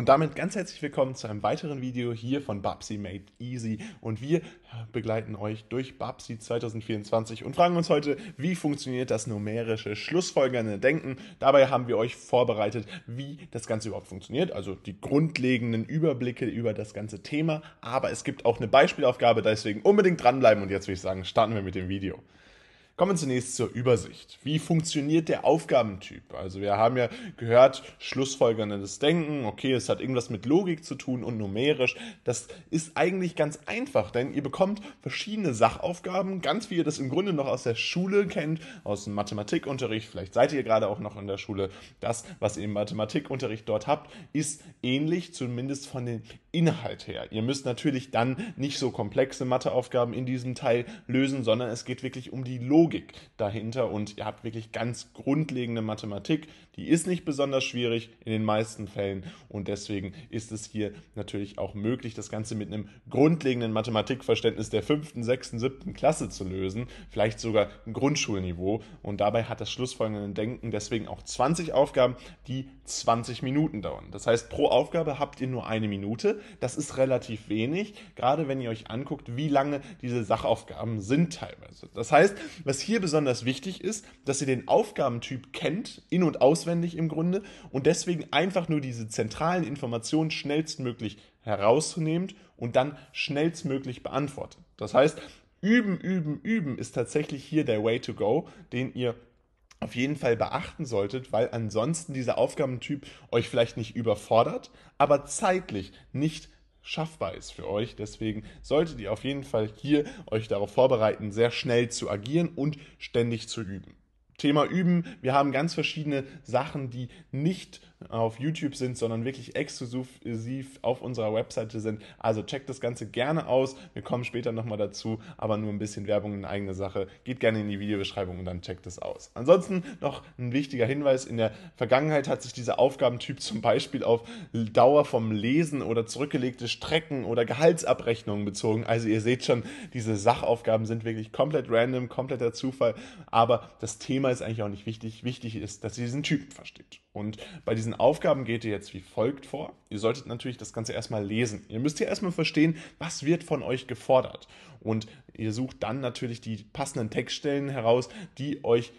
Und damit ganz herzlich willkommen zu einem weiteren Video hier von Babsi Made Easy. Und wir begleiten euch durch Babsi 2024 und fragen uns heute, wie funktioniert das numerische schlussfolgernde Denken. Dabei haben wir euch vorbereitet, wie das Ganze überhaupt funktioniert, also die grundlegenden Überblicke über das ganze Thema. Aber es gibt auch eine Beispielaufgabe, deswegen unbedingt dranbleiben. Und jetzt würde ich sagen, starten wir mit dem Video. Kommen wir zunächst zur Übersicht. Wie funktioniert der Aufgabentyp? Also wir haben ja gehört, schlussfolgerndes Denken, okay, es hat irgendwas mit Logik zu tun und numerisch. Das ist eigentlich ganz einfach, denn ihr bekommt verschiedene Sachaufgaben, ganz wie ihr das im Grunde noch aus der Schule kennt, aus dem Mathematikunterricht. Vielleicht seid ihr gerade auch noch in der Schule. Das, was ihr im Mathematikunterricht dort habt, ist ähnlich, zumindest von den Inhalt her. Ihr müsst natürlich dann nicht so komplexe Matheaufgaben in diesem Teil lösen, sondern es geht wirklich um die Logik Logik dahinter und ihr habt wirklich ganz grundlegende Mathematik. Die ist nicht besonders schwierig in den meisten Fällen und deswegen ist es hier natürlich auch möglich, das Ganze mit einem grundlegenden Mathematikverständnis der fünften, sechsten, siebten Klasse zu lösen, vielleicht sogar ein Grundschulniveau und dabei hat das schlussfolgende Denken deswegen auch 20 Aufgaben, die 20 Minuten dauern. Das heißt, pro Aufgabe habt ihr nur eine Minute. Das ist relativ wenig, gerade wenn ihr euch anguckt, wie lange diese Sachaufgaben sind teilweise. Das heißt, was hier besonders wichtig ist, dass ihr den Aufgabentyp kennt, in- und auswendig im Grunde, und deswegen einfach nur diese zentralen Informationen schnellstmöglich herauszunehmt und dann schnellstmöglich beantwortet. Das heißt, üben, üben, üben ist tatsächlich hier der Way to go, den ihr auf jeden Fall beachten solltet, weil ansonsten dieser Aufgabentyp euch vielleicht nicht überfordert, aber zeitlich nicht schaffbar ist für euch. Deswegen solltet ihr auf jeden Fall hier euch darauf vorbereiten, sehr schnell zu agieren und ständig zu üben. Thema Üben. Wir haben ganz verschiedene Sachen, die nicht auf YouTube sind, sondern wirklich exklusiv auf unserer Webseite sind. Also checkt das Ganze gerne aus. Wir kommen später nochmal dazu, aber nur ein bisschen Werbung in eigene Sache. Geht gerne in die Videobeschreibung und dann checkt es aus. Ansonsten noch ein wichtiger Hinweis. In der Vergangenheit hat sich dieser Aufgabentyp zum Beispiel auf Dauer vom Lesen oder zurückgelegte Strecken oder Gehaltsabrechnungen bezogen. Also ihr seht schon, diese Sachaufgaben sind wirklich komplett random, kompletter Zufall. Aber das Thema ist eigentlich auch nicht wichtig. Wichtig ist, dass ihr diesen Typen versteht. Und bei diesen Aufgaben geht ihr jetzt wie folgt vor. Ihr solltet natürlich das Ganze erstmal lesen. Ihr müsst ja erstmal verstehen, was wird von euch gefordert. Und ihr sucht dann natürlich die passenden Textstellen heraus, die euch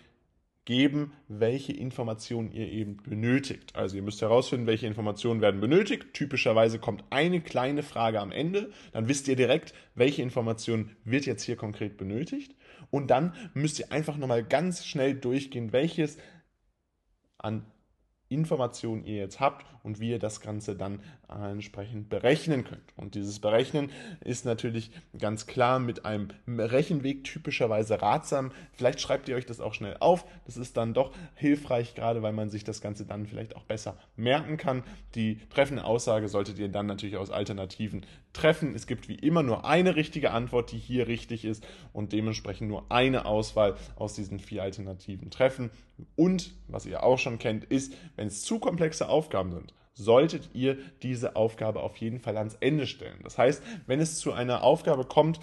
geben, welche Informationen ihr eben benötigt. Also ihr müsst herausfinden, welche Informationen werden benötigt. Typischerweise kommt eine kleine Frage am Ende. Dann wisst ihr direkt, welche Information wird jetzt hier konkret benötigt. Und dann müsst ihr einfach nochmal ganz schnell durchgehen, welches an Informationen ihr jetzt habt und wie ihr das Ganze dann entsprechend berechnen könnt. Und dieses Berechnen ist natürlich ganz klar mit einem Rechenweg typischerweise ratsam. Vielleicht schreibt ihr euch das auch schnell auf. Das ist dann doch hilfreich, gerade weil man sich das Ganze dann vielleicht auch besser merken kann. Die treffende Aussage solltet ihr dann natürlich aus Alternativen treffen. Es gibt wie immer nur eine richtige Antwort, die hier richtig ist und dementsprechend nur eine Auswahl aus diesen vier Alternativen treffen. Und was ihr auch schon kennt, ist, wenn es zu komplexe Aufgaben sind, solltet ihr diese Aufgabe auf jeden Fall ans Ende stellen. Das heißt, wenn es zu einer Aufgabe kommt,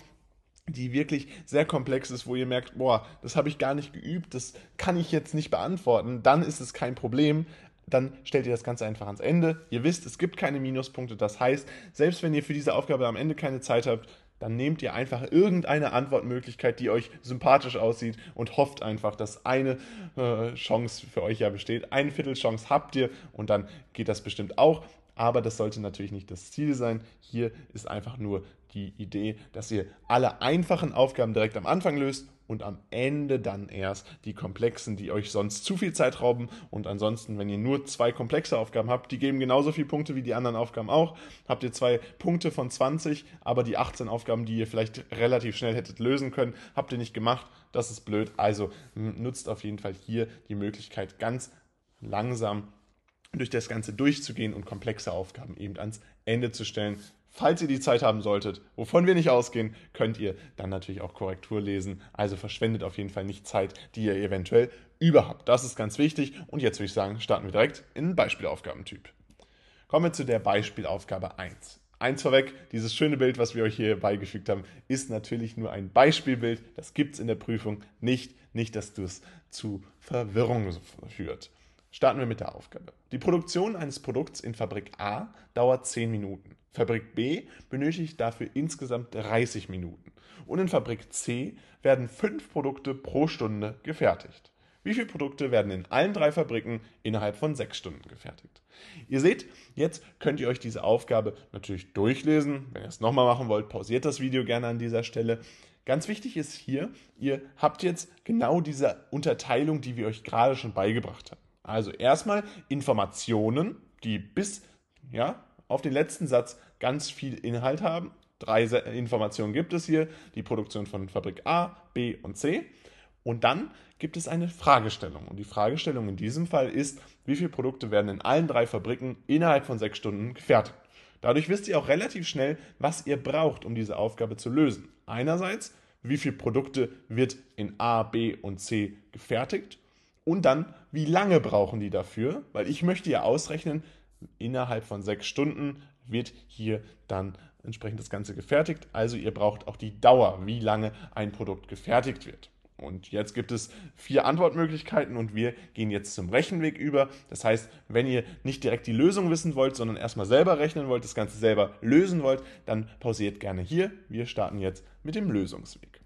die wirklich sehr komplex ist, wo ihr merkt, boah, das habe ich gar nicht geübt, das kann ich jetzt nicht beantworten, dann ist es kein Problem dann stellt ihr das Ganze einfach ans Ende. Ihr wisst, es gibt keine Minuspunkte. Das heißt, selbst wenn ihr für diese Aufgabe am Ende keine Zeit habt, dann nehmt ihr einfach irgendeine Antwortmöglichkeit, die euch sympathisch aussieht und hofft einfach, dass eine äh, Chance für euch ja besteht. Eine Viertelchance habt ihr und dann geht das bestimmt auch. Aber das sollte natürlich nicht das Ziel sein. Hier ist einfach nur die Idee, dass ihr alle einfachen Aufgaben direkt am Anfang löst und am Ende dann erst die komplexen, die euch sonst zu viel Zeit rauben. Und ansonsten, wenn ihr nur zwei komplexe Aufgaben habt, die geben genauso viele Punkte wie die anderen Aufgaben auch. Habt ihr zwei Punkte von 20, aber die 18 Aufgaben, die ihr vielleicht relativ schnell hättet lösen können, habt ihr nicht gemacht. Das ist blöd. Also nutzt auf jeden Fall hier die Möglichkeit, ganz langsam durch das Ganze durchzugehen und komplexe Aufgaben eben ans Ende zu stellen. Falls ihr die Zeit haben solltet, wovon wir nicht ausgehen, könnt ihr dann natürlich auch Korrektur lesen. Also verschwendet auf jeden Fall nicht Zeit, die ihr eventuell überhaupt. Das ist ganz wichtig. Und jetzt würde ich sagen, starten wir direkt in den Beispielaufgabentyp. Kommen wir zu der Beispielaufgabe 1. Eins vorweg, dieses schöne Bild, was wir euch hier beigefügt haben, ist natürlich nur ein Beispielbild. Das gibt es in der Prüfung nicht. Nicht, dass du es zu Verwirrung führt. Starten wir mit der Aufgabe. Die Produktion eines Produkts in Fabrik A dauert 10 Minuten. Fabrik B benötigt dafür insgesamt 30 Minuten. Und in Fabrik C werden 5 Produkte pro Stunde gefertigt. Wie viele Produkte werden in allen drei Fabriken innerhalb von 6 Stunden gefertigt? Ihr seht, jetzt könnt ihr euch diese Aufgabe natürlich durchlesen. Wenn ihr es nochmal machen wollt, pausiert das Video gerne an dieser Stelle. Ganz wichtig ist hier, ihr habt jetzt genau diese Unterteilung, die wir euch gerade schon beigebracht haben. Also erstmal Informationen, die bis ja, auf den letzten Satz ganz viel Inhalt haben. Drei Informationen gibt es hier, die Produktion von Fabrik A, B und C. Und dann gibt es eine Fragestellung. Und die Fragestellung in diesem Fall ist, wie viele Produkte werden in allen drei Fabriken innerhalb von sechs Stunden gefertigt. Dadurch wisst ihr auch relativ schnell, was ihr braucht, um diese Aufgabe zu lösen. Einerseits, wie viele Produkte wird in A, B und C gefertigt und dann, wie lange brauchen die dafür? Weil ich möchte ja ausrechnen, innerhalb von sechs Stunden wird hier dann entsprechend das Ganze gefertigt. Also ihr braucht auch die Dauer, wie lange ein Produkt gefertigt wird. Und jetzt gibt es vier Antwortmöglichkeiten und wir gehen jetzt zum Rechenweg über. Das heißt, wenn ihr nicht direkt die Lösung wissen wollt, sondern erstmal selber rechnen wollt, das Ganze selber lösen wollt, dann pausiert gerne hier. Wir starten jetzt mit dem Lösungsweg.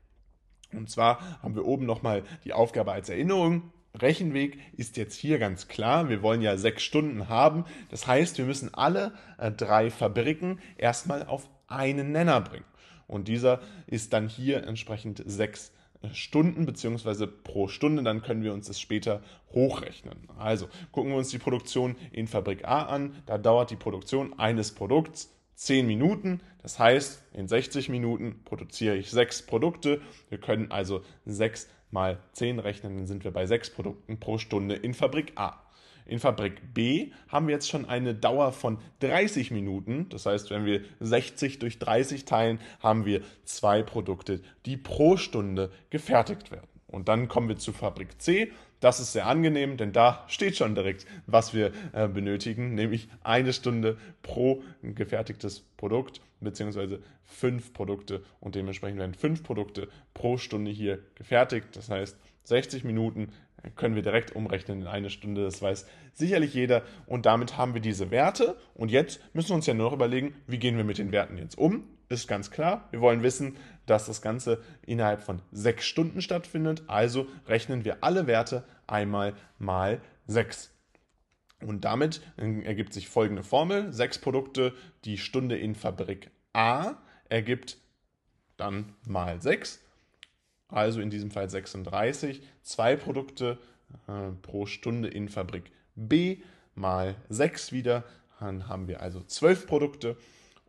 Und zwar haben wir oben nochmal die Aufgabe als Erinnerung Rechenweg ist jetzt hier ganz klar. Wir wollen ja sechs Stunden haben. Das heißt, wir müssen alle äh, drei Fabriken erstmal auf einen Nenner bringen. Und dieser ist dann hier entsprechend sechs äh, Stunden beziehungsweise pro Stunde, dann können wir uns das später hochrechnen. Also gucken wir uns die Produktion in Fabrik A an. Da dauert die Produktion eines Produkts 10 Minuten. Das heißt, in 60 Minuten produziere ich sechs Produkte. Wir können also sechs mal 10 rechnen, dann sind wir bei 6 Produkten pro Stunde in Fabrik A. In Fabrik B haben wir jetzt schon eine Dauer von 30 Minuten. Das heißt, wenn wir 60 durch 30 teilen, haben wir zwei Produkte, die pro Stunde gefertigt werden. Und dann kommen wir zu Fabrik C. Das ist sehr angenehm, denn da steht schon direkt, was wir äh, benötigen, nämlich eine Stunde pro gefertigtes Produkt beziehungsweise fünf Produkte und dementsprechend werden fünf Produkte pro Stunde hier gefertigt. Das heißt, 60 Minuten können wir direkt umrechnen in eine Stunde. Das weiß sicherlich jeder. Und damit haben wir diese Werte. Und jetzt müssen wir uns ja nur noch überlegen, wie gehen wir mit den Werten jetzt um. Ist ganz klar. Wir wollen wissen, dass das Ganze innerhalb von sechs Stunden stattfindet. Also rechnen wir alle Werte einmal mal sechs. Und damit ergibt sich folgende Formel. Sechs Produkte, die Stunde in Fabrik A ergibt dann mal sechs also in diesem Fall 36, zwei Produkte äh, pro Stunde in Fabrik B mal 6 wieder, dann haben wir also 12 Produkte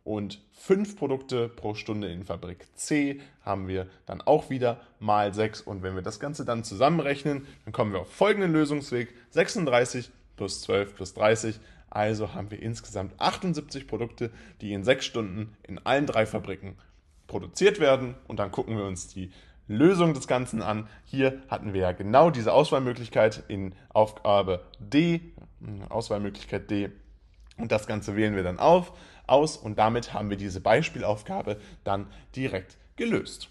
und 5 Produkte pro Stunde in Fabrik C haben wir dann auch wieder mal 6 und wenn wir das Ganze dann zusammenrechnen, dann kommen wir auf folgenden Lösungsweg, 36 plus 12 plus 30, also haben wir insgesamt 78 Produkte, die in 6 Stunden in allen drei Fabriken produziert werden. Und dann gucken wir uns die Lösung des Ganzen an. Hier hatten wir ja genau diese Auswahlmöglichkeit in Aufgabe D, Auswahlmöglichkeit D. Und das Ganze wählen wir dann auf, aus und damit haben wir diese Beispielaufgabe dann direkt gelöst.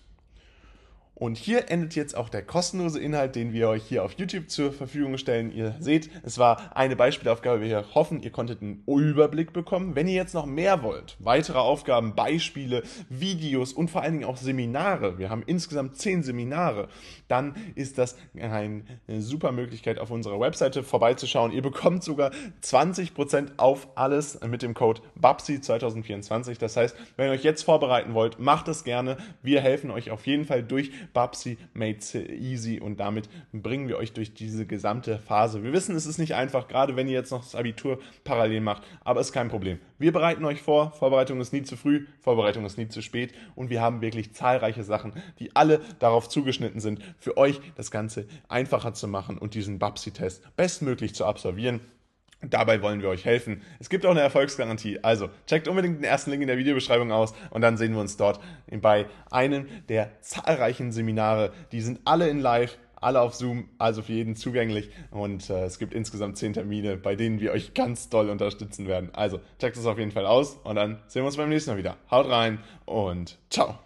Und hier endet jetzt auch der kostenlose Inhalt, den wir euch hier auf YouTube zur Verfügung stellen. Ihr seht, es war eine Beispielaufgabe. Wir hoffen, ihr konntet einen Überblick bekommen. Wenn ihr jetzt noch mehr wollt, weitere Aufgaben, Beispiele, Videos und vor allen Dingen auch Seminare, wir haben insgesamt zehn Seminare, dann ist das eine super Möglichkeit, auf unserer Webseite vorbeizuschauen. Ihr bekommt sogar 20% auf alles mit dem Code BAPSI 2024. Das heißt, wenn ihr euch jetzt vorbereiten wollt, macht es gerne. Wir helfen euch auf jeden Fall durch Babsi made easy und damit bringen wir euch durch diese gesamte Phase. Wir wissen, es ist nicht einfach, gerade wenn ihr jetzt noch das Abitur parallel macht, aber ist kein Problem. Wir bereiten euch vor, Vorbereitung ist nie zu früh, Vorbereitung ist nie zu spät und wir haben wirklich zahlreiche Sachen, die alle darauf zugeschnitten sind, für euch das Ganze einfacher zu machen und diesen Babsi-Test bestmöglich zu absolvieren. Dabei wollen wir euch helfen. Es gibt auch eine Erfolgsgarantie. Also checkt unbedingt den ersten Link in der Videobeschreibung aus und dann sehen wir uns dort bei einem der zahlreichen Seminare. Die sind alle in Live, alle auf Zoom, also für jeden zugänglich. Und äh, es gibt insgesamt zehn Termine, bei denen wir euch ganz doll unterstützen werden. Also checkt es auf jeden Fall aus und dann sehen wir uns beim nächsten Mal wieder. Haut rein und ciao.